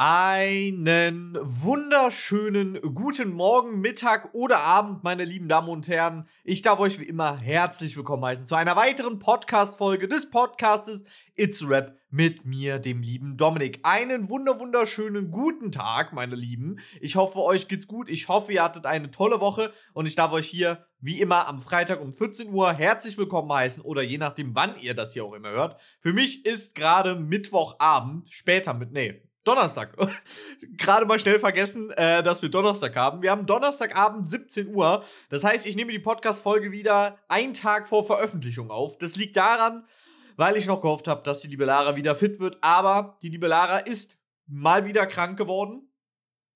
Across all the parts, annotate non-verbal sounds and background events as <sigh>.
Einen wunderschönen guten Morgen, Mittag oder Abend, meine lieben Damen und Herren. Ich darf euch wie immer herzlich willkommen heißen zu einer weiteren Podcast-Folge des Podcastes It's Rap mit mir, dem lieben Dominik. Einen wunder wunderschönen guten Tag, meine Lieben. Ich hoffe, euch geht's gut. Ich hoffe, ihr hattet eine tolle Woche und ich darf euch hier wie immer am Freitag um 14 Uhr herzlich willkommen heißen oder je nachdem, wann ihr das hier auch immer hört. Für mich ist gerade Mittwochabend, später mit, nee, Donnerstag. <laughs> Gerade mal schnell vergessen, äh, dass wir Donnerstag haben. Wir haben Donnerstagabend 17 Uhr. Das heißt, ich nehme die Podcast-Folge wieder einen Tag vor Veröffentlichung auf. Das liegt daran, weil ich noch gehofft habe, dass die liebe Lara wieder fit wird. Aber die liebe Lara ist mal wieder krank geworden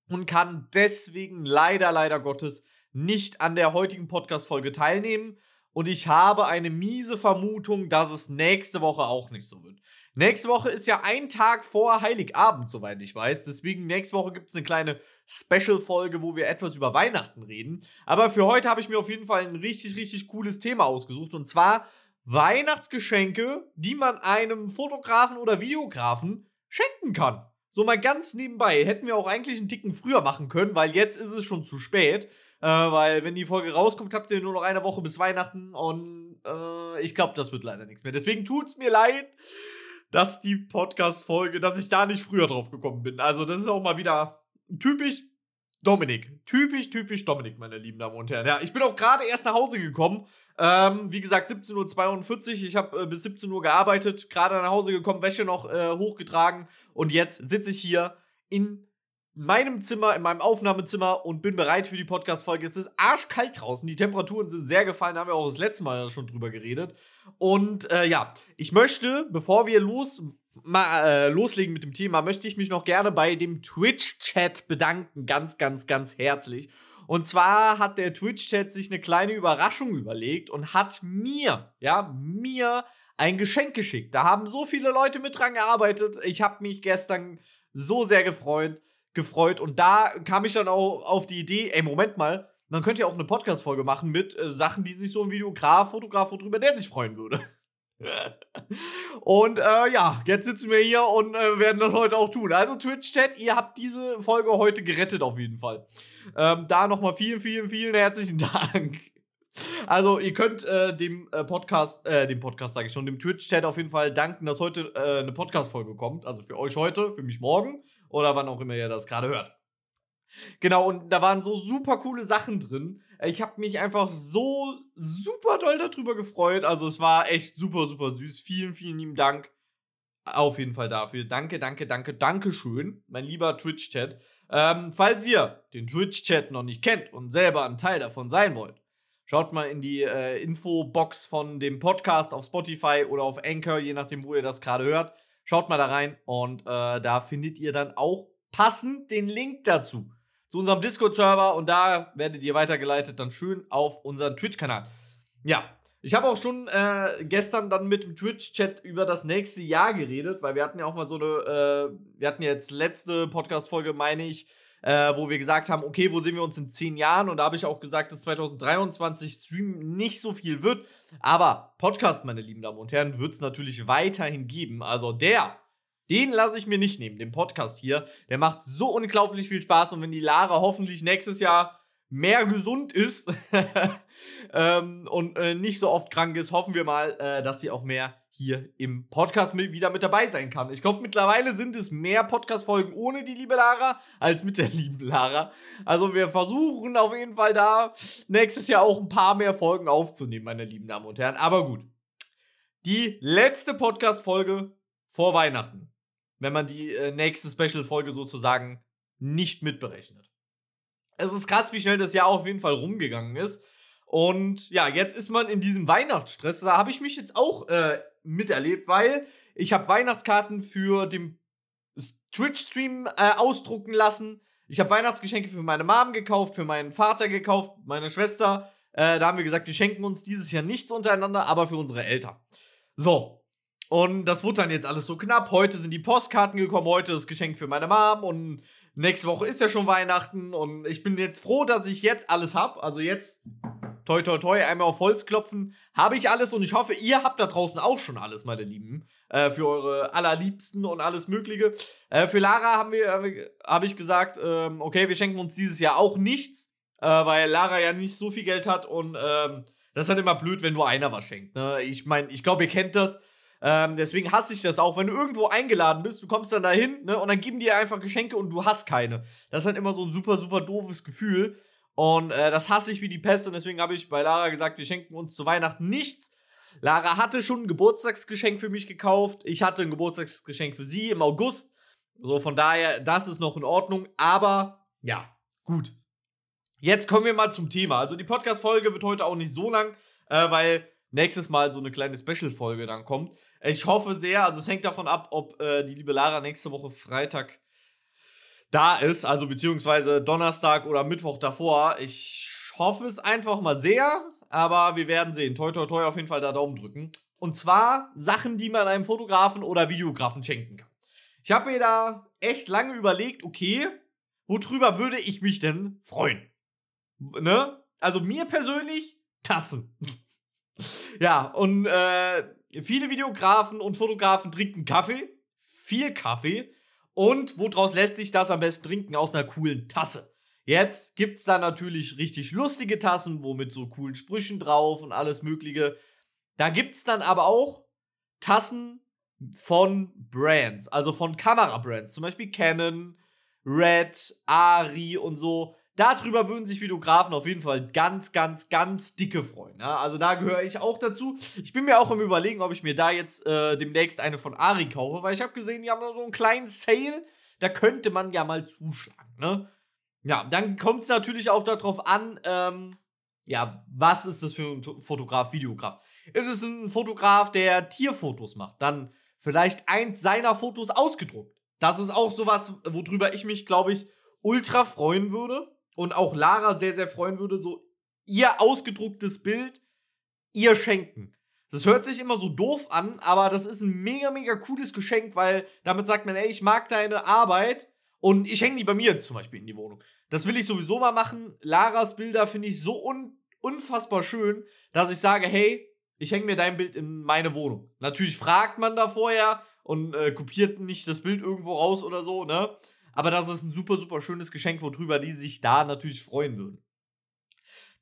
und kann deswegen leider, leider Gottes nicht an der heutigen Podcast-Folge teilnehmen. Und ich habe eine miese Vermutung, dass es nächste Woche auch nicht so wird. Nächste Woche ist ja ein Tag vor Heiligabend, soweit ich weiß. Deswegen nächste Woche gibt es eine kleine Special-Folge, wo wir etwas über Weihnachten reden. Aber für heute habe ich mir auf jeden Fall ein richtig, richtig cooles Thema ausgesucht. Und zwar Weihnachtsgeschenke, die man einem Fotografen oder Videografen schenken kann. So mal ganz nebenbei. Hätten wir auch eigentlich einen Ticken früher machen können, weil jetzt ist es schon zu spät. Äh, weil wenn die Folge rauskommt, habt ihr nur noch eine Woche bis Weihnachten und äh, ich glaube, das wird leider nichts mehr. Deswegen tut es mir leid dass die Podcast-Folge, dass ich da nicht früher drauf gekommen bin. Also, das ist auch mal wieder typisch Dominik. Typisch, typisch Dominik, meine lieben Damen und Herren. Ja, ich bin auch gerade erst nach Hause gekommen. Ähm, wie gesagt, 17.42 Uhr. Ich habe äh, bis 17 Uhr gearbeitet, gerade nach Hause gekommen, Wäsche noch äh, hochgetragen. Und jetzt sitze ich hier in meinem Zimmer, in meinem Aufnahmezimmer und bin bereit für die Podcast-Folge. Es ist arschkalt draußen. Die Temperaturen sind sehr gefallen, da haben wir auch das letzte Mal schon drüber geredet. Und äh, ja, ich möchte, bevor wir los, mal, äh, loslegen mit dem Thema, möchte ich mich noch gerne bei dem Twitch-Chat bedanken. Ganz, ganz, ganz herzlich. Und zwar hat der Twitch-Chat sich eine kleine Überraschung überlegt und hat mir, ja, mir ein Geschenk geschickt. Da haben so viele Leute mit dran gearbeitet. Ich habe mich gestern so sehr gefreut gefreut. Und da kam ich dann auch auf die Idee, ey, Moment mal, man könnte ja auch eine Podcast-Folge machen mit äh, Sachen, die sich so ein Videograf, Fotograf, worüber der sich freuen würde. <laughs> und äh, ja, jetzt sitzen wir hier und äh, werden das heute auch tun. Also Twitch-Chat, ihr habt diese Folge heute gerettet auf jeden Fall. Ähm, da nochmal vielen, vielen, vielen herzlichen <laughs> Dank. Also ihr könnt äh, dem äh, Podcast, äh, dem Podcast sage ich schon, dem Twitch-Chat auf jeden Fall danken, dass heute äh, eine Podcast-Folge kommt. Also für euch heute, für mich morgen oder wann auch immer ihr das gerade hört. Genau, und da waren so super coole Sachen drin. Ich habe mich einfach so super doll darüber gefreut. Also es war echt super, super süß. Vielen, vielen lieben Dank auf jeden Fall dafür. Danke, danke, danke, danke schön, mein lieber Twitch-Chat. Ähm, falls ihr den Twitch-Chat noch nicht kennt und selber ein Teil davon sein wollt, schaut mal in die äh, Infobox von dem Podcast auf Spotify oder auf Anchor, je nachdem, wo ihr das gerade hört. Schaut mal da rein und äh, da findet ihr dann auch passend den Link dazu. Zu unserem Discord-Server und da werdet ihr weitergeleitet dann schön auf unseren Twitch-Kanal. Ja, ich habe auch schon äh, gestern dann mit dem Twitch-Chat über das nächste Jahr geredet, weil wir hatten ja auch mal so eine, äh, wir hatten jetzt letzte Podcast-Folge, meine ich, äh, wo wir gesagt haben, okay, wo sehen wir uns in zehn Jahren? Und da habe ich auch gesagt, dass 2023 Stream nicht so viel wird. Aber Podcast, meine lieben Damen und Herren, wird es natürlich weiterhin geben. Also der, den lasse ich mir nicht nehmen, den Podcast hier. Der macht so unglaublich viel Spaß. Und wenn die Lara hoffentlich nächstes Jahr mehr gesund ist <laughs> ähm, und äh, nicht so oft krank ist, hoffen wir mal, äh, dass sie auch mehr hier im Podcast mit, wieder mit dabei sein kann. Ich glaube, mittlerweile sind es mehr Podcast-Folgen ohne die liebe Lara als mit der lieben Lara. Also wir versuchen auf jeden Fall da nächstes Jahr auch ein paar mehr Folgen aufzunehmen, meine lieben Damen und Herren. Aber gut. Die letzte Podcast-Folge vor Weihnachten. Wenn man die äh, nächste Special-Folge sozusagen nicht mitberechnet. Es ist krass, wie schnell das Jahr auf jeden Fall rumgegangen ist. Und ja, jetzt ist man in diesem Weihnachtsstress. Da habe ich mich jetzt auch äh, miterlebt, weil ich habe Weihnachtskarten für den Twitch-Stream äh, ausdrucken lassen. Ich habe Weihnachtsgeschenke für meine Mom gekauft, für meinen Vater gekauft, meine Schwester. Äh, da haben wir gesagt, wir schenken uns dieses Jahr nichts untereinander, aber für unsere Eltern. So. Und das wurde dann jetzt alles so knapp. Heute sind die Postkarten gekommen, heute das Geschenk für meine Mom und nächste Woche ist ja schon Weihnachten und ich bin jetzt froh, dass ich jetzt alles habe. Also jetzt toi toi toi, einmal auf Holz klopfen, habe ich alles und ich hoffe, ihr habt da draußen auch schon alles, meine Lieben. Äh, für eure allerliebsten und alles Mögliche. Äh, für Lara haben äh, habe ich gesagt, ähm, okay, wir schenken uns dieses Jahr auch nichts, äh, weil Lara ja nicht so viel Geld hat und ähm, das ist halt immer blöd, wenn nur einer was schenkt. Ne? Ich meine, ich glaube, ihr kennt das. Ähm, deswegen hasse ich das auch, wenn du irgendwo eingeladen bist, du kommst dann dahin, ne, und dann geben die einfach Geschenke und du hast keine. Das ist halt immer so ein super, super doofes Gefühl. Und äh, das hasse ich wie die Pest und deswegen habe ich bei Lara gesagt, wir schenken uns zu Weihnachten nichts. Lara hatte schon ein Geburtstagsgeschenk für mich gekauft. Ich hatte ein Geburtstagsgeschenk für sie im August. So, von daher, das ist noch in Ordnung. Aber ja, gut. Jetzt kommen wir mal zum Thema. Also die Podcast-Folge wird heute auch nicht so lang, äh, weil nächstes Mal so eine kleine Special-Folge dann kommt. Ich hoffe sehr, also es hängt davon ab, ob äh, die liebe Lara nächste Woche Freitag da ist, also beziehungsweise Donnerstag oder Mittwoch davor. Ich hoffe es einfach mal sehr, aber wir werden sehen. Toi, toi, toi, auf jeden Fall da Daumen drücken. Und zwar Sachen, die man einem Fotografen oder Videografen schenken kann. Ich habe mir da echt lange überlegt, okay, worüber würde ich mich denn freuen? Ne? Also mir persönlich Tassen. <laughs> ja, und äh, viele Videografen und Fotografen trinken Kaffee, viel Kaffee. Und woraus lässt sich das am besten trinken? Aus einer coolen Tasse. Jetzt gibt es da natürlich richtig lustige Tassen, wo mit so coolen Sprüchen drauf und alles Mögliche. Da gibt es dann aber auch Tassen von Brands, also von Kamerabrands, zum Beispiel Canon, Red, Ari und so. Darüber würden sich Videografen auf jeden Fall ganz, ganz, ganz dicke freuen. Ja? Also da gehöre ich auch dazu. Ich bin mir auch im Überlegen, ob ich mir da jetzt äh, demnächst eine von Ari kaufe, weil ich habe gesehen, die haben so einen kleinen Sale. Da könnte man ja mal zuschlagen. Ne? Ja, dann kommt es natürlich auch darauf an, ähm, ja, was ist das für ein Fotograf, Videograf? Ist es ein Fotograf, der Tierfotos macht? Dann vielleicht eins seiner Fotos ausgedruckt. Das ist auch sowas, worüber ich mich, glaube ich, ultra freuen würde. Und auch Lara sehr, sehr freuen würde, so ihr ausgedrucktes Bild ihr schenken. Das hört sich immer so doof an, aber das ist ein mega, mega cooles Geschenk, weil damit sagt man, ey, ich mag deine Arbeit und ich hänge die bei mir zum Beispiel in die Wohnung. Das will ich sowieso mal machen. Laras Bilder finde ich so un unfassbar schön, dass ich sage, hey, ich hänge mir dein Bild in meine Wohnung. Natürlich fragt man da vorher und äh, kopiert nicht das Bild irgendwo raus oder so, ne? Aber das ist ein super, super schönes Geschenk, worüber die sich da natürlich freuen würden.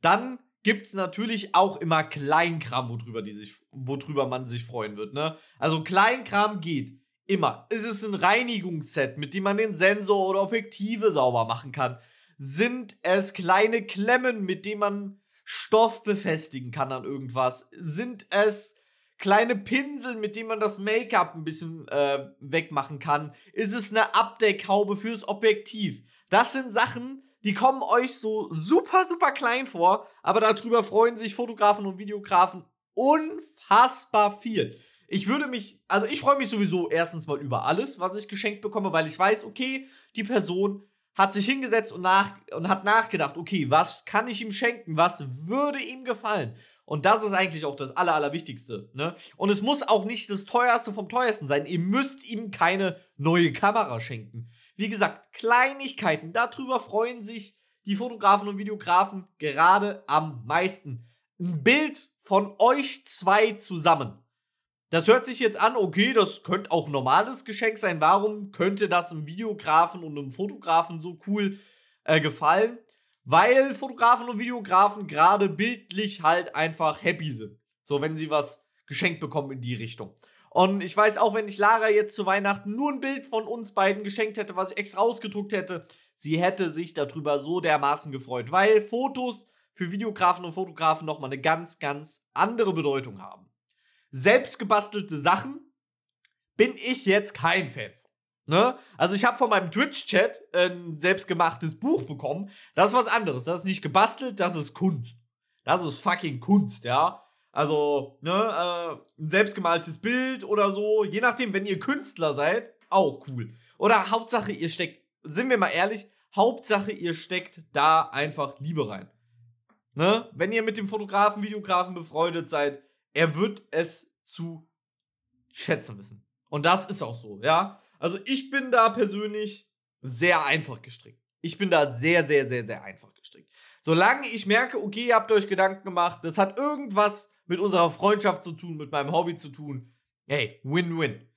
Dann gibt es natürlich auch immer Kleinkram, worüber, die sich, worüber man sich freuen wird, ne? Also Kleinkram geht. Immer. Ist es ein Reinigungsset, mit dem man den Sensor oder Objektive sauber machen kann? Sind es kleine Klemmen, mit denen man Stoff befestigen kann an irgendwas? Sind es kleine Pinsel, mit denen man das Make-up ein bisschen äh, wegmachen kann? Ist es eine Abdeckhaube fürs Objektiv? Das sind Sachen, die kommen euch so super, super klein vor, aber darüber freuen sich Fotografen und Videografen unfassbar viel ich würde mich, also ich freue mich sowieso erstens mal über alles, was ich geschenkt bekomme, weil ich weiß, okay, die Person hat sich hingesetzt und, nach, und hat nachgedacht, okay, was kann ich ihm schenken, was würde ihm gefallen? Und das ist eigentlich auch das Aller, Allerwichtigste. Ne? Und es muss auch nicht das teuerste vom teuersten sein. Ihr müsst ihm keine neue Kamera schenken. Wie gesagt, Kleinigkeiten, darüber freuen sich die Fotografen und Videografen gerade am meisten. Ein Bild von euch zwei zusammen. Das hört sich jetzt an, okay, das könnte auch ein normales Geschenk sein. Warum könnte das einem Videografen und einem Fotografen so cool äh, gefallen? Weil Fotografen und Videografen gerade bildlich halt einfach happy sind. So, wenn sie was geschenkt bekommen in die Richtung. Und ich weiß auch, wenn ich Lara jetzt zu Weihnachten nur ein Bild von uns beiden geschenkt hätte, was ich extra ausgedruckt hätte, sie hätte sich darüber so dermaßen gefreut, weil Fotos für Videografen und Fotografen nochmal eine ganz, ganz andere Bedeutung haben selbstgebastelte Sachen bin ich jetzt kein Fan. Ne? Also ich habe von meinem Twitch-Chat ein selbstgemachtes Buch bekommen. Das ist was anderes. Das ist nicht gebastelt, das ist Kunst. Das ist fucking Kunst, ja. Also, ne, äh, ein selbstgemaltes Bild oder so. Je nachdem, wenn ihr Künstler seid, auch cool. Oder Hauptsache, ihr steckt, sind wir mal ehrlich, Hauptsache, ihr steckt da einfach Liebe rein. Ne? Wenn ihr mit dem Fotografen, Videografen befreundet seid, er wird es zu schätzen wissen. Und das ist auch so, ja. Also ich bin da persönlich sehr einfach gestrickt. Ich bin da sehr, sehr, sehr, sehr einfach gestrickt. Solange ich merke, okay, ihr habt euch Gedanken gemacht, das hat irgendwas mit unserer Freundschaft zu tun, mit meinem Hobby zu tun, Hey, Win-Win.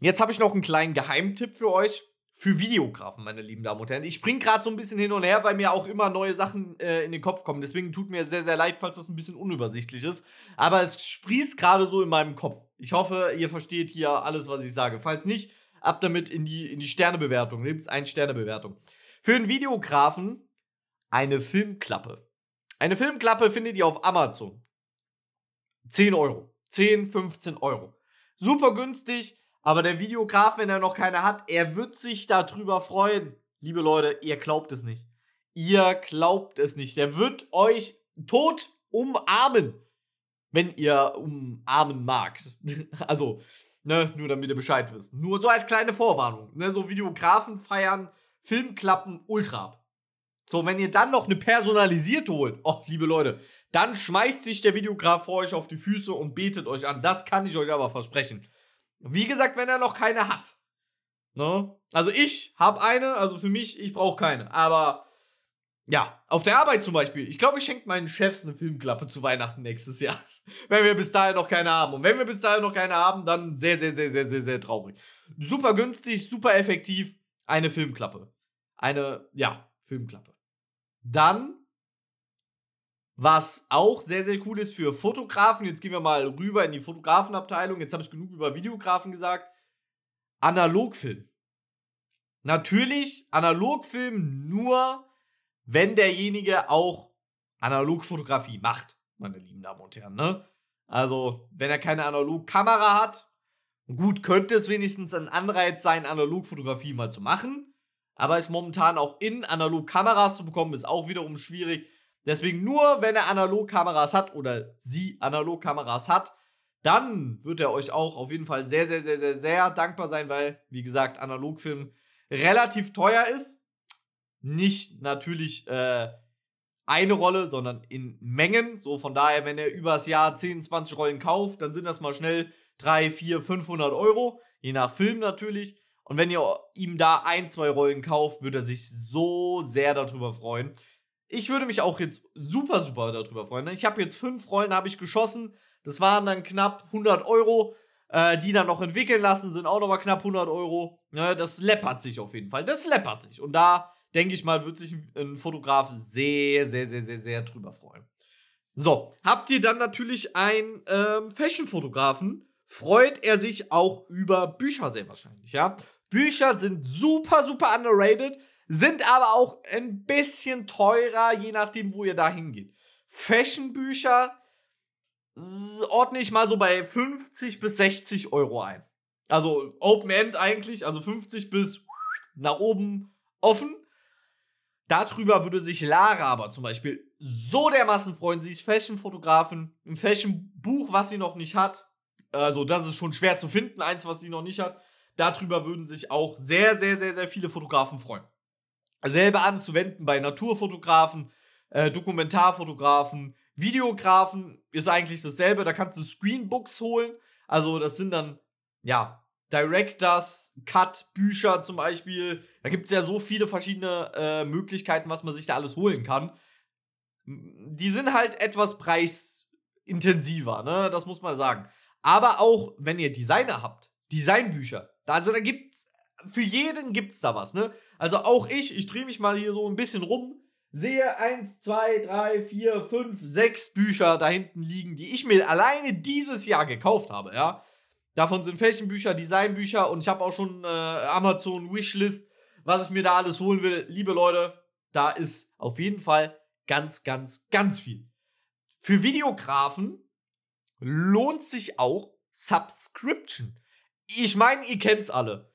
Jetzt habe ich noch einen kleinen Geheimtipp für euch. Für Videografen, meine lieben Damen und Herren. Ich springe gerade so ein bisschen hin und her, weil mir auch immer neue Sachen äh, in den Kopf kommen. Deswegen tut mir sehr, sehr leid, falls das ein bisschen unübersichtlich ist. Aber es sprießt gerade so in meinem Kopf. Ich hoffe, ihr versteht hier alles, was ich sage. Falls nicht, ab damit in die, in die Sternebewertung. Nehmt eine Sternebewertung. Für einen Videografen eine Filmklappe. Eine Filmklappe findet ihr auf Amazon. 10 Euro. 10, 15 Euro. Super günstig, aber der Videograf, wenn er noch keine hat, er wird sich darüber freuen. Liebe Leute, ihr glaubt es nicht. Ihr glaubt es nicht. Der wird euch tot umarmen, wenn ihr umarmen mag. <laughs> also, ne, nur damit ihr Bescheid wisst. Nur so als kleine Vorwarnung. Ne, so Videografen feiern Filmklappen ultra. So, wenn ihr dann noch eine personalisierte holt, oh, liebe Leute, dann schmeißt sich der Videograf vor euch auf die Füße und betet euch an. Das kann ich euch aber versprechen. Wie gesagt, wenn er noch keine hat. Ne? Also ich habe eine, also für mich, ich brauche keine. Aber ja, auf der Arbeit zum Beispiel. Ich glaube, ich schenke meinen Chefs eine Filmklappe zu Weihnachten nächstes Jahr. <laughs> wenn wir bis dahin noch keine haben. Und wenn wir bis dahin noch keine haben, dann sehr, sehr, sehr, sehr, sehr, sehr traurig. Super günstig, super effektiv. Eine Filmklappe. Eine, ja, Filmklappe. Dann was auch sehr, sehr cool ist für Fotografen, jetzt gehen wir mal rüber in die Fotografenabteilung, jetzt habe ich genug über Videografen gesagt, Analogfilm. Natürlich Analogfilm nur, wenn derjenige auch Analogfotografie macht, meine lieben Damen und Herren. Ne? Also, wenn er keine Analogkamera hat, gut, könnte es wenigstens ein Anreiz sein, Analogfotografie mal zu machen. Aber es momentan auch in Analogkameras zu bekommen, ist auch wiederum schwierig. Deswegen nur, wenn er Analogkameras hat oder sie Analogkameras hat, dann wird er euch auch auf jeden Fall sehr, sehr, sehr, sehr, sehr dankbar sein, weil, wie gesagt, Analogfilm relativ teuer ist. Nicht natürlich äh, eine Rolle, sondern in Mengen. So von daher, wenn er übers Jahr 10, 20 Rollen kauft, dann sind das mal schnell 3, 4, 500 Euro. Je nach Film natürlich. Und wenn ihr ihm da ein, zwei Rollen kauft, wird er sich so sehr darüber freuen. Ich würde mich auch jetzt super, super darüber freuen. Ne? Ich habe jetzt fünf Rollen, habe ich geschossen. Das waren dann knapp 100 Euro. Äh, die dann noch entwickeln lassen, sind auch nochmal knapp 100 Euro. Ne? Das läppert sich auf jeden Fall. Das läppert sich. Und da, denke ich mal, wird sich ein Fotograf sehr, sehr, sehr, sehr, sehr drüber freuen. So, habt ihr dann natürlich einen ähm, Fashion-Fotografen, freut er sich auch über Bücher sehr wahrscheinlich, ja. Bücher sind super, super underrated sind aber auch ein bisschen teurer, je nachdem, wo ihr da hingeht. Fashion-Bücher ordne ich mal so bei 50 bis 60 Euro ein. Also Open End eigentlich, also 50 bis nach oben offen. Darüber würde sich Lara aber zum Beispiel so dermaßen freuen. Sie ist Fashion-Fotografin. Ein Fashion-Buch, was sie noch nicht hat. Also, das ist schon schwer zu finden, eins, was sie noch nicht hat. Darüber würden sich auch sehr, sehr, sehr, sehr viele Fotografen freuen selber anzuwenden bei Naturfotografen, äh, Dokumentarfotografen, Videografen ist eigentlich dasselbe. Da kannst du Screenbooks holen. Also, das sind dann, ja, Directors, Cut, Bücher zum Beispiel. Da gibt es ja so viele verschiedene äh, Möglichkeiten, was man sich da alles holen kann. Die sind halt etwas preisintensiver, ne? Das muss man sagen. Aber auch, wenn ihr Designer habt, Designbücher, also da gibt's, für jeden gibt's da was, ne? Also auch ich, ich drehe mich mal hier so ein bisschen rum, sehe eins, zwei, drei, vier, fünf, sechs Bücher da hinten liegen, die ich mir alleine dieses Jahr gekauft habe, ja. Davon sind Fashionbücher, Designbücher und ich habe auch schon äh, Amazon Wishlist, was ich mir da alles holen will. Liebe Leute, da ist auf jeden Fall ganz, ganz, ganz viel. Für Videografen lohnt sich auch Subscription. Ich meine, ihr kennt's alle.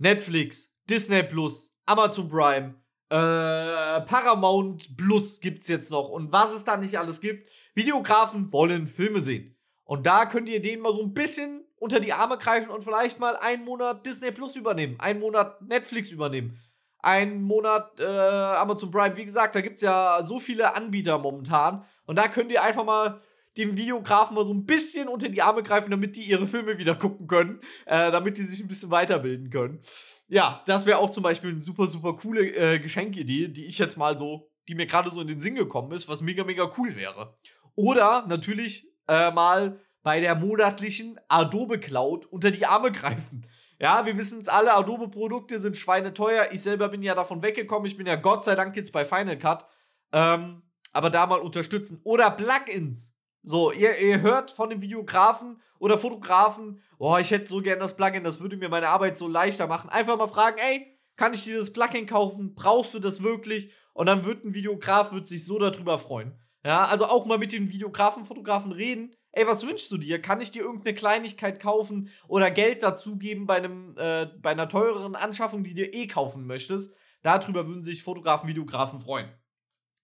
Netflix, Disney Plus, Amazon Prime, äh, Paramount Plus gibt's jetzt noch und was es da nicht alles gibt. Videografen wollen Filme sehen. Und da könnt ihr denen mal so ein bisschen unter die Arme greifen und vielleicht mal einen Monat Disney Plus übernehmen, einen Monat Netflix übernehmen, einen Monat äh, Amazon Prime. Wie gesagt, da gibt's ja so viele Anbieter momentan. Und da könnt ihr einfach mal dem Videografen mal so ein bisschen unter die Arme greifen, damit die ihre Filme wieder gucken können, äh, damit die sich ein bisschen weiterbilden können. Ja, das wäre auch zum Beispiel eine super, super coole äh, Geschenkidee, die ich jetzt mal so, die mir gerade so in den Sinn gekommen ist, was mega, mega cool wäre. Oder natürlich äh, mal bei der monatlichen Adobe Cloud unter die Arme greifen. Ja, wir wissen es alle, Adobe-Produkte sind schweineteuer. Ich selber bin ja davon weggekommen. Ich bin ja Gott sei Dank jetzt bei Final Cut. Ähm, aber da mal unterstützen. Oder Plugins. So, ihr, ihr hört von dem Videografen oder Fotografen, oh, ich hätte so gern das Plugin, das würde mir meine Arbeit so leichter machen. Einfach mal fragen, ey, kann ich dieses Plugin kaufen? Brauchst du das wirklich? Und dann wird ein Videograf wird sich so darüber freuen. Ja, also auch mal mit den Videografen, Fotografen reden. Ey, was wünschst du dir? Kann ich dir irgendeine Kleinigkeit kaufen oder Geld dazugeben bei einem äh, bei einer teureren Anschaffung, die du eh kaufen möchtest? Darüber würden sich Fotografen, Videografen freuen.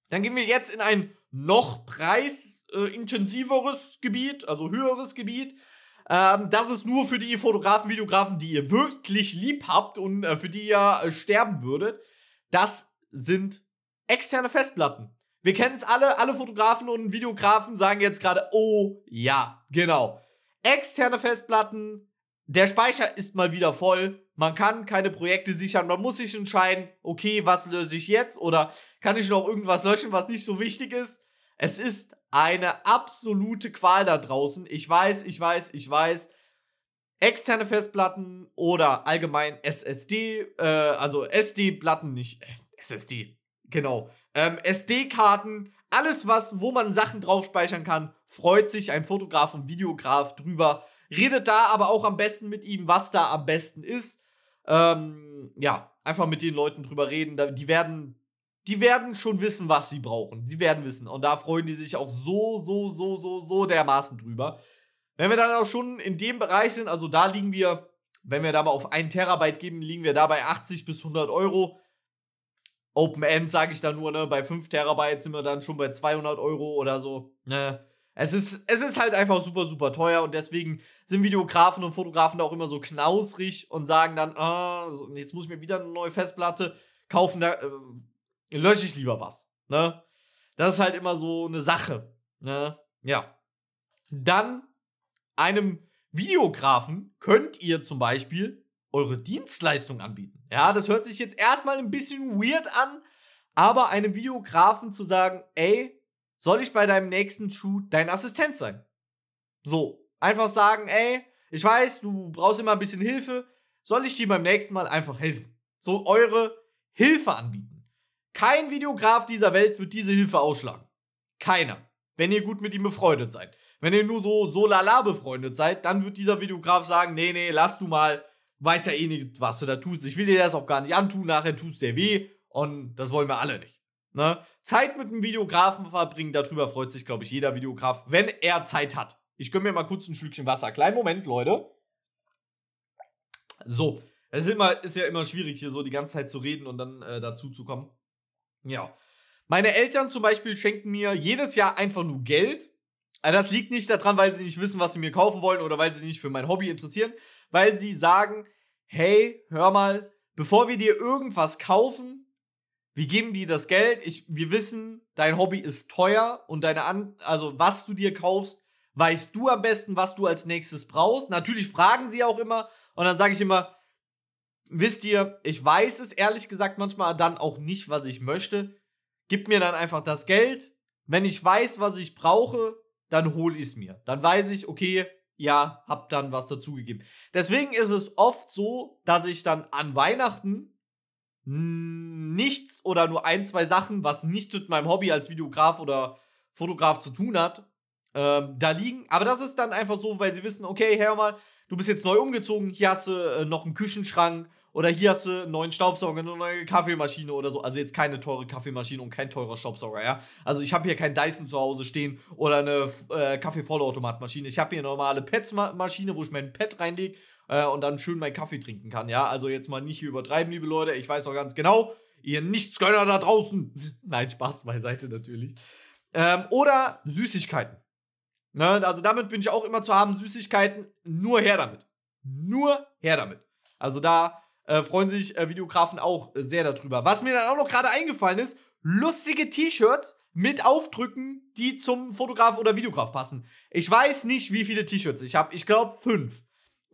Dann gehen wir jetzt in ein noch preisintensiveres äh, Gebiet, also höheres Gebiet. Ähm, das ist nur für die Fotografen, Videografen, die ihr wirklich lieb habt und äh, für die ihr äh, sterben würdet. Das sind externe Festplatten. Wir kennen es alle, alle Fotografen und Videografen sagen jetzt gerade, oh ja, genau. Externe Festplatten, der Speicher ist mal wieder voll. Man kann keine Projekte sichern. Man muss sich entscheiden, okay, was löse ich jetzt? Oder kann ich noch irgendwas löschen, was nicht so wichtig ist? Es ist eine absolute Qual da draußen. Ich weiß, ich weiß, ich weiß. Externe Festplatten oder allgemein SSD, äh, also SD-Platten, nicht äh, SSD, genau. Ähm, SD-Karten, alles was, wo man Sachen drauf speichern kann, freut sich ein Fotograf und Videograf drüber. Redet da aber auch am besten mit ihm, was da am besten ist. Ähm, ja, einfach mit den Leuten drüber reden. Die werden die werden schon wissen, was sie brauchen. Die werden wissen. Und da freuen die sich auch so, so, so, so, so dermaßen drüber. Wenn wir dann auch schon in dem Bereich sind, also da liegen wir, wenn wir da mal auf 1 Terabyte geben, liegen wir da bei 80 bis 100 Euro. Open End sage ich da nur, ne? Bei 5 Terabyte sind wir dann schon bei 200 Euro oder so. Ne? Es ist, es ist halt einfach super, super teuer und deswegen sind Videografen und Fotografen da auch immer so knausrig und sagen dann, ah, jetzt muss ich mir wieder eine neue Festplatte kaufen. Da, äh, lösche ich lieber was. Ne? Das ist halt immer so eine Sache. Ne? Ja. Dann einem Videografen könnt ihr zum Beispiel eure Dienstleistung anbieten. Ja, das hört sich jetzt erstmal ein bisschen weird an, aber einem Videografen zu sagen, ey, soll ich bei deinem nächsten Shoot dein Assistent sein? So, einfach sagen, ey, ich weiß, du brauchst immer ein bisschen Hilfe, soll ich dir beim nächsten Mal einfach helfen? So eure Hilfe anbieten. Kein Videograf dieser Welt wird diese Hilfe ausschlagen. Keiner. Wenn ihr gut mit ihm befreundet seid. Wenn ihr nur so so lala befreundet seid, dann wird dieser Videograf sagen, nee, nee, lass du mal, weiß ja eh nicht, was du da tust. Ich will dir das auch gar nicht antun, nachher tust dir weh und das wollen wir alle nicht. Ne? Zeit mit einem Videografen verbringen, darüber freut sich, glaube ich, jeder Videograf, wenn er Zeit hat. Ich gönne mir mal kurz ein Stückchen Wasser. Kleinen Moment, Leute. So, es ist, immer, ist ja immer schwierig, hier so die ganze Zeit zu reden und dann äh, dazu zu kommen. Ja. Meine Eltern zum Beispiel schenken mir jedes Jahr einfach nur Geld. Also das liegt nicht daran, weil sie nicht wissen, was sie mir kaufen wollen oder weil sie sich nicht für mein Hobby interessieren, weil sie sagen, hey, hör mal, bevor wir dir irgendwas kaufen, wir geben dir das Geld. Ich, wir wissen, dein Hobby ist teuer und deine An also was du dir kaufst, weißt du am besten, was du als nächstes brauchst. Natürlich fragen sie auch immer und dann sage ich immer, wisst ihr, ich weiß es ehrlich gesagt manchmal dann auch nicht, was ich möchte. Gib mir dann einfach das Geld. Wenn ich weiß, was ich brauche, dann hole ich es mir. Dann weiß ich, okay, ja, hab dann was dazugegeben. Deswegen ist es oft so, dass ich dann an Weihnachten nichts oder nur ein, zwei Sachen, was nichts mit meinem Hobby als Videograf oder Fotograf zu tun hat, ähm, da liegen. Aber das ist dann einfach so, weil sie wissen, okay, hör mal, du bist jetzt neu umgezogen, hier hast du äh, noch einen Küchenschrank oder hier hast du einen neuen Staubsauger, eine neue Kaffeemaschine oder so. Also jetzt keine teure Kaffeemaschine und kein teurer Staubsauger, ja. Also ich habe hier keinen Dyson zu Hause stehen oder eine äh, Kaffeevollautomatmaschine. Ich habe hier eine normale Pets-Maschine, wo ich mein Pet reinlege äh, und dann schön meinen Kaffee trinken kann, ja. Also jetzt mal nicht übertreiben, liebe Leute. Ich weiß auch ganz genau, ihr Nichtsgönner da draußen. <laughs> Nein, Spaß beiseite natürlich. Ähm, oder Süßigkeiten. Ne, also damit bin ich auch immer zu haben, Süßigkeiten, nur her damit. Nur her damit. Also da äh, freuen sich äh, Videografen auch äh, sehr darüber. Was mir dann auch noch gerade eingefallen ist, lustige T-Shirts mit Aufdrücken, die zum Fotograf oder Videograf passen. Ich weiß nicht, wie viele T-Shirts ich habe. Ich glaube fünf.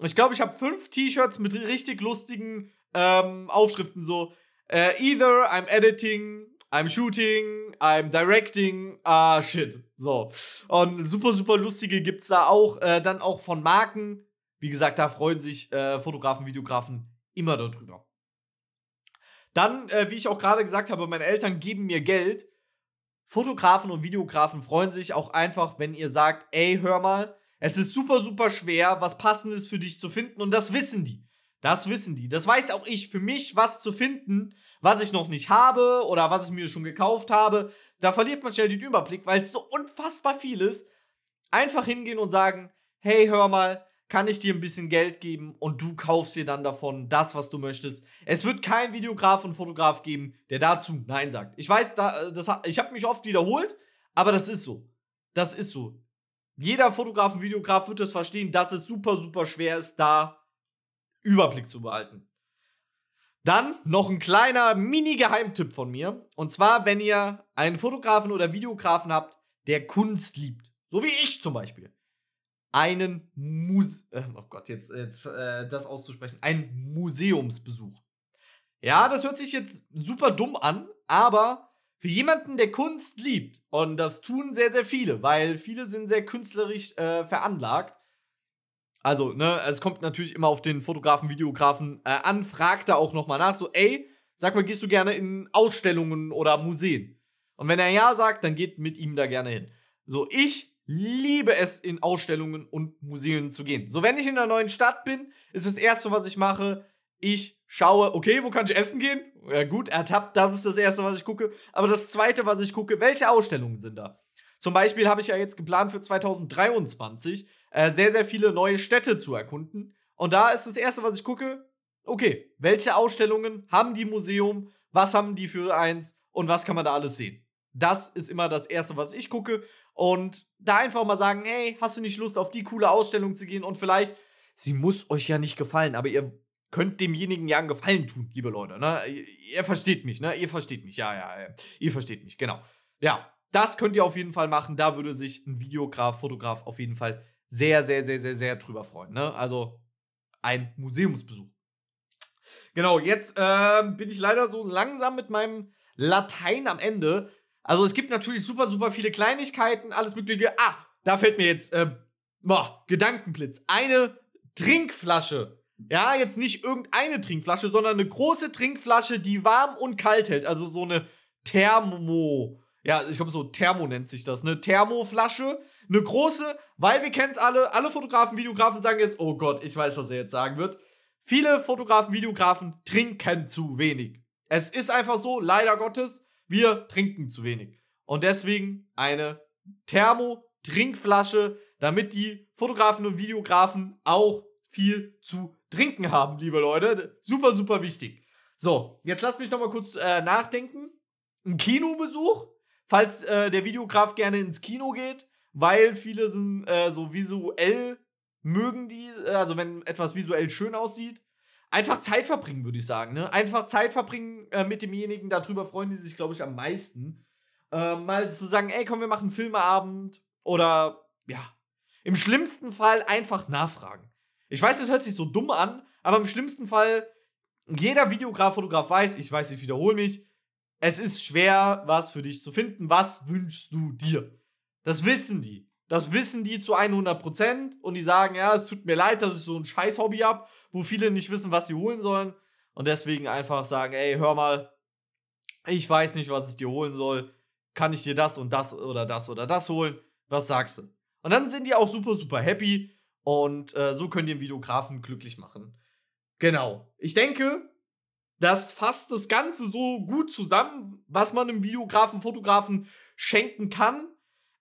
Ich glaube, ich habe fünf T-Shirts mit richtig lustigen ähm, Aufschriften so. Äh, either I'm editing I'm shooting, I'm directing, ah, uh, shit. So. Und super, super lustige gibt's da auch. Äh, dann auch von Marken. Wie gesagt, da freuen sich äh, Fotografen, Videografen immer darüber. Dann, äh, wie ich auch gerade gesagt habe, meine Eltern geben mir Geld. Fotografen und Videografen freuen sich auch einfach, wenn ihr sagt, ey, hör mal, es ist super, super schwer, was passendes für dich zu finden. Und das wissen die. Das wissen die. Das weiß auch ich. Für mich, was zu finden, was ich noch nicht habe oder was ich mir schon gekauft habe, da verliert man schnell den Überblick, weil es so unfassbar viel ist. Einfach hingehen und sagen, hey, hör mal, kann ich dir ein bisschen Geld geben und du kaufst dir dann davon das, was du möchtest. Es wird kein Videograf und Fotograf geben, der dazu Nein sagt. Ich weiß, da, das, ich habe mich oft wiederholt, aber das ist so. Das ist so. Jeder Fotograf und Videograf wird es verstehen, dass es super, super schwer ist, da Überblick zu behalten. Dann noch ein kleiner Mini-Geheimtipp von mir. Und zwar, wenn ihr einen Fotografen oder Videografen habt, der Kunst liebt. So wie ich zum Beispiel. Einen Muse äh, oh Gott, jetzt, jetzt äh, das auszusprechen. Ein Museumsbesuch. Ja, das hört sich jetzt super dumm an, aber für jemanden, der Kunst liebt, und das tun sehr, sehr viele, weil viele sind sehr künstlerisch äh, veranlagt, also, ne, es kommt natürlich immer auf den Fotografen, Videografen äh, an, fragt da auch nochmal nach, so, ey, sag mal, gehst du gerne in Ausstellungen oder Museen? Und wenn er ja sagt, dann geht mit ihm da gerne hin. So, ich liebe es, in Ausstellungen und Museen zu gehen. So, wenn ich in einer neuen Stadt bin, ist das erste, was ich mache, ich schaue, okay, wo kann ich essen gehen? Ja, gut, ertappt, das ist das erste, was ich gucke. Aber das zweite, was ich gucke, welche Ausstellungen sind da? Zum Beispiel habe ich ja jetzt geplant für 2023 äh, sehr, sehr viele neue Städte zu erkunden. Und da ist das Erste, was ich gucke, okay, welche Ausstellungen haben die Museum, was haben die für eins und was kann man da alles sehen. Das ist immer das Erste, was ich gucke. Und da einfach mal sagen, hey, hast du nicht Lust, auf die coole Ausstellung zu gehen? Und vielleicht, sie muss euch ja nicht gefallen, aber ihr könnt demjenigen ja einen Gefallen tun, liebe Leute. Ne? Ihr, ihr versteht mich, ne? Ihr versteht mich, ja, ja, ja. Ihr versteht mich, genau. Ja, das könnt ihr auf jeden Fall machen. Da würde sich ein Videograf, Fotograf auf jeden Fall sehr, sehr, sehr, sehr, sehr drüber freuen. Ne? Also ein Museumsbesuch. Genau, jetzt äh, bin ich leider so langsam mit meinem Latein am Ende. Also es gibt natürlich super, super viele Kleinigkeiten, alles mögliche. Ah, da fällt mir jetzt, äh, boah, Gedankenblitz. Eine Trinkflasche. Ja, jetzt nicht irgendeine Trinkflasche, sondern eine große Trinkflasche, die warm und kalt hält. Also so eine Thermo. Ja, ich glaube, so Thermo nennt sich das. Eine Thermoflasche eine große, weil wir kennen es alle, alle Fotografen, Videografen sagen jetzt, oh Gott, ich weiß, was er jetzt sagen wird. Viele Fotografen, Videografen trinken zu wenig. Es ist einfach so, leider Gottes, wir trinken zu wenig. Und deswegen eine Thermo-Trinkflasche, damit die Fotografen und Videografen auch viel zu trinken haben, liebe Leute. Super, super wichtig. So, jetzt lasst mich noch mal kurz äh, nachdenken. Ein Kinobesuch, falls äh, der Videograf gerne ins Kino geht weil viele sind äh, so visuell mögen die, äh, also wenn etwas visuell schön aussieht. Einfach Zeit verbringen, würde ich sagen. Ne? Einfach Zeit verbringen äh, mit demjenigen, darüber freuen die sich, glaube ich, am meisten. Äh, mal zu sagen, ey, komm, wir machen Filmeabend oder ja, im schlimmsten Fall einfach nachfragen. Ich weiß, das hört sich so dumm an, aber im schlimmsten Fall, jeder Videograf, Fotograf weiß, ich weiß, ich wiederhole mich, es ist schwer, was für dich zu finden. Was wünschst du dir? Das wissen die. Das wissen die zu 100% und die sagen, ja, es tut mir leid, dass ich so ein scheiß Hobby habe, wo viele nicht wissen, was sie holen sollen und deswegen einfach sagen, ey, hör mal, ich weiß nicht, was ich dir holen soll. Kann ich dir das und das oder das oder das holen? Was sagst du? Und dann sind die auch super, super happy und äh, so könnt ihr den Videografen glücklich machen. Genau. Ich denke, das fasst das Ganze so gut zusammen, was man einem Videografen, Fotografen schenken kann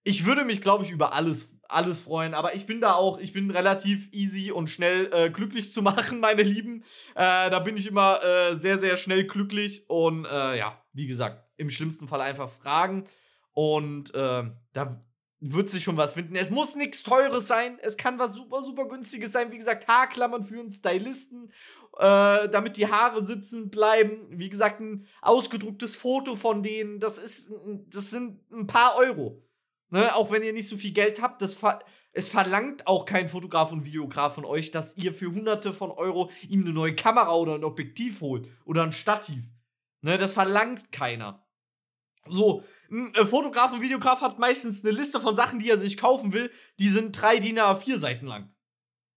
ich würde mich, glaube ich, über alles, alles freuen, aber ich bin da auch, ich bin relativ easy und schnell äh, glücklich zu <laughs> machen, meine Lieben. Äh, da bin ich immer äh, sehr, sehr schnell glücklich und äh, ja, wie gesagt, im schlimmsten Fall einfach fragen und äh, da wird sich schon was finden. Es muss nichts Teures sein, es kann was super, super Günstiges sein. Wie gesagt, Haarklammern für einen Stylisten, äh, damit die Haare sitzen bleiben. Wie gesagt, ein ausgedrucktes Foto von denen, das ist, das sind ein paar Euro. Ne, auch wenn ihr nicht so viel Geld habt, das ver es verlangt auch kein Fotograf und Videograf von euch, dass ihr für hunderte von Euro ihm eine neue Kamera oder ein Objektiv holt oder ein Stativ. Ne, das verlangt keiner. So, ein äh, Fotograf und Videograf hat meistens eine Liste von Sachen, die er sich kaufen will, die sind drei DIN A4 Seiten lang.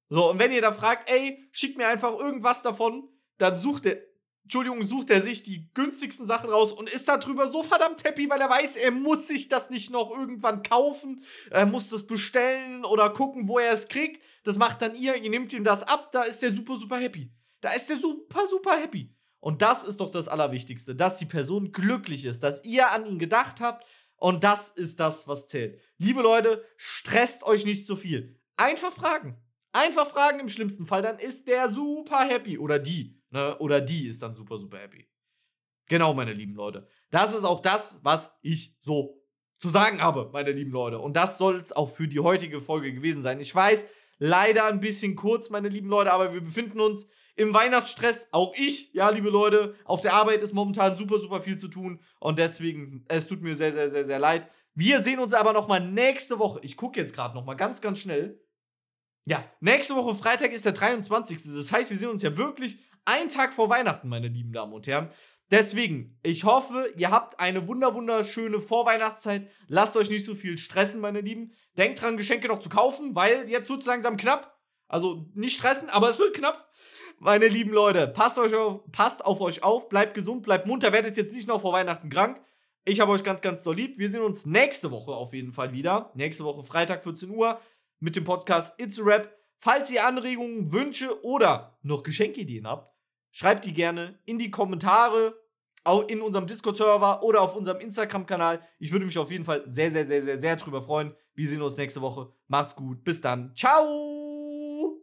So, und wenn ihr da fragt, ey, schickt mir einfach irgendwas davon, dann sucht er, Entschuldigung, sucht er sich die günstigsten Sachen raus und ist darüber so verdammt happy, weil er weiß, er muss sich das nicht noch irgendwann kaufen, er muss das bestellen oder gucken, wo er es kriegt. Das macht dann ihr, ihr nehmt ihm das ab, da ist der super, super happy. Da ist der super, super happy. Und das ist doch das Allerwichtigste, dass die Person glücklich ist, dass ihr an ihn gedacht habt und das ist das, was zählt. Liebe Leute, stresst euch nicht zu viel. Einfach fragen. Einfach fragen im schlimmsten Fall, dann ist der super happy. Oder die. Ne? Oder die ist dann super, super happy. Genau, meine lieben Leute. Das ist auch das, was ich so zu sagen habe, meine lieben Leute. Und das soll es auch für die heutige Folge gewesen sein. Ich weiß, leider ein bisschen kurz, meine lieben Leute, aber wir befinden uns im Weihnachtsstress. Auch ich, ja, liebe Leute. Auf der Arbeit ist momentan super, super viel zu tun. Und deswegen, es tut mir sehr, sehr, sehr, sehr leid. Wir sehen uns aber nochmal nächste Woche. Ich gucke jetzt gerade nochmal ganz, ganz schnell. Ja, nächste Woche Freitag ist der 23. Das heißt, wir sehen uns ja wirklich einen Tag vor Weihnachten, meine lieben Damen und Herren. Deswegen, ich hoffe, ihr habt eine wunder wunderschöne Vorweihnachtszeit. Lasst euch nicht so viel stressen, meine Lieben. Denkt dran, Geschenke noch zu kaufen, weil jetzt wird es langsam knapp. Also nicht stressen, aber es wird knapp. Meine lieben Leute, passt, euch auf, passt auf euch auf, bleibt gesund, bleibt munter, werdet jetzt nicht noch vor Weihnachten krank. Ich habe euch ganz, ganz doll lieb. Wir sehen uns nächste Woche auf jeden Fall wieder. Nächste Woche Freitag 14 Uhr mit dem Podcast It's a Rap. Falls ihr Anregungen, Wünsche oder noch Geschenkideen habt, schreibt die gerne in die Kommentare auch in unserem Discord-Server oder auf unserem Instagram-Kanal. Ich würde mich auf jeden Fall sehr, sehr, sehr, sehr, sehr drüber freuen. Wir sehen uns nächste Woche. Macht's gut. Bis dann. Ciao.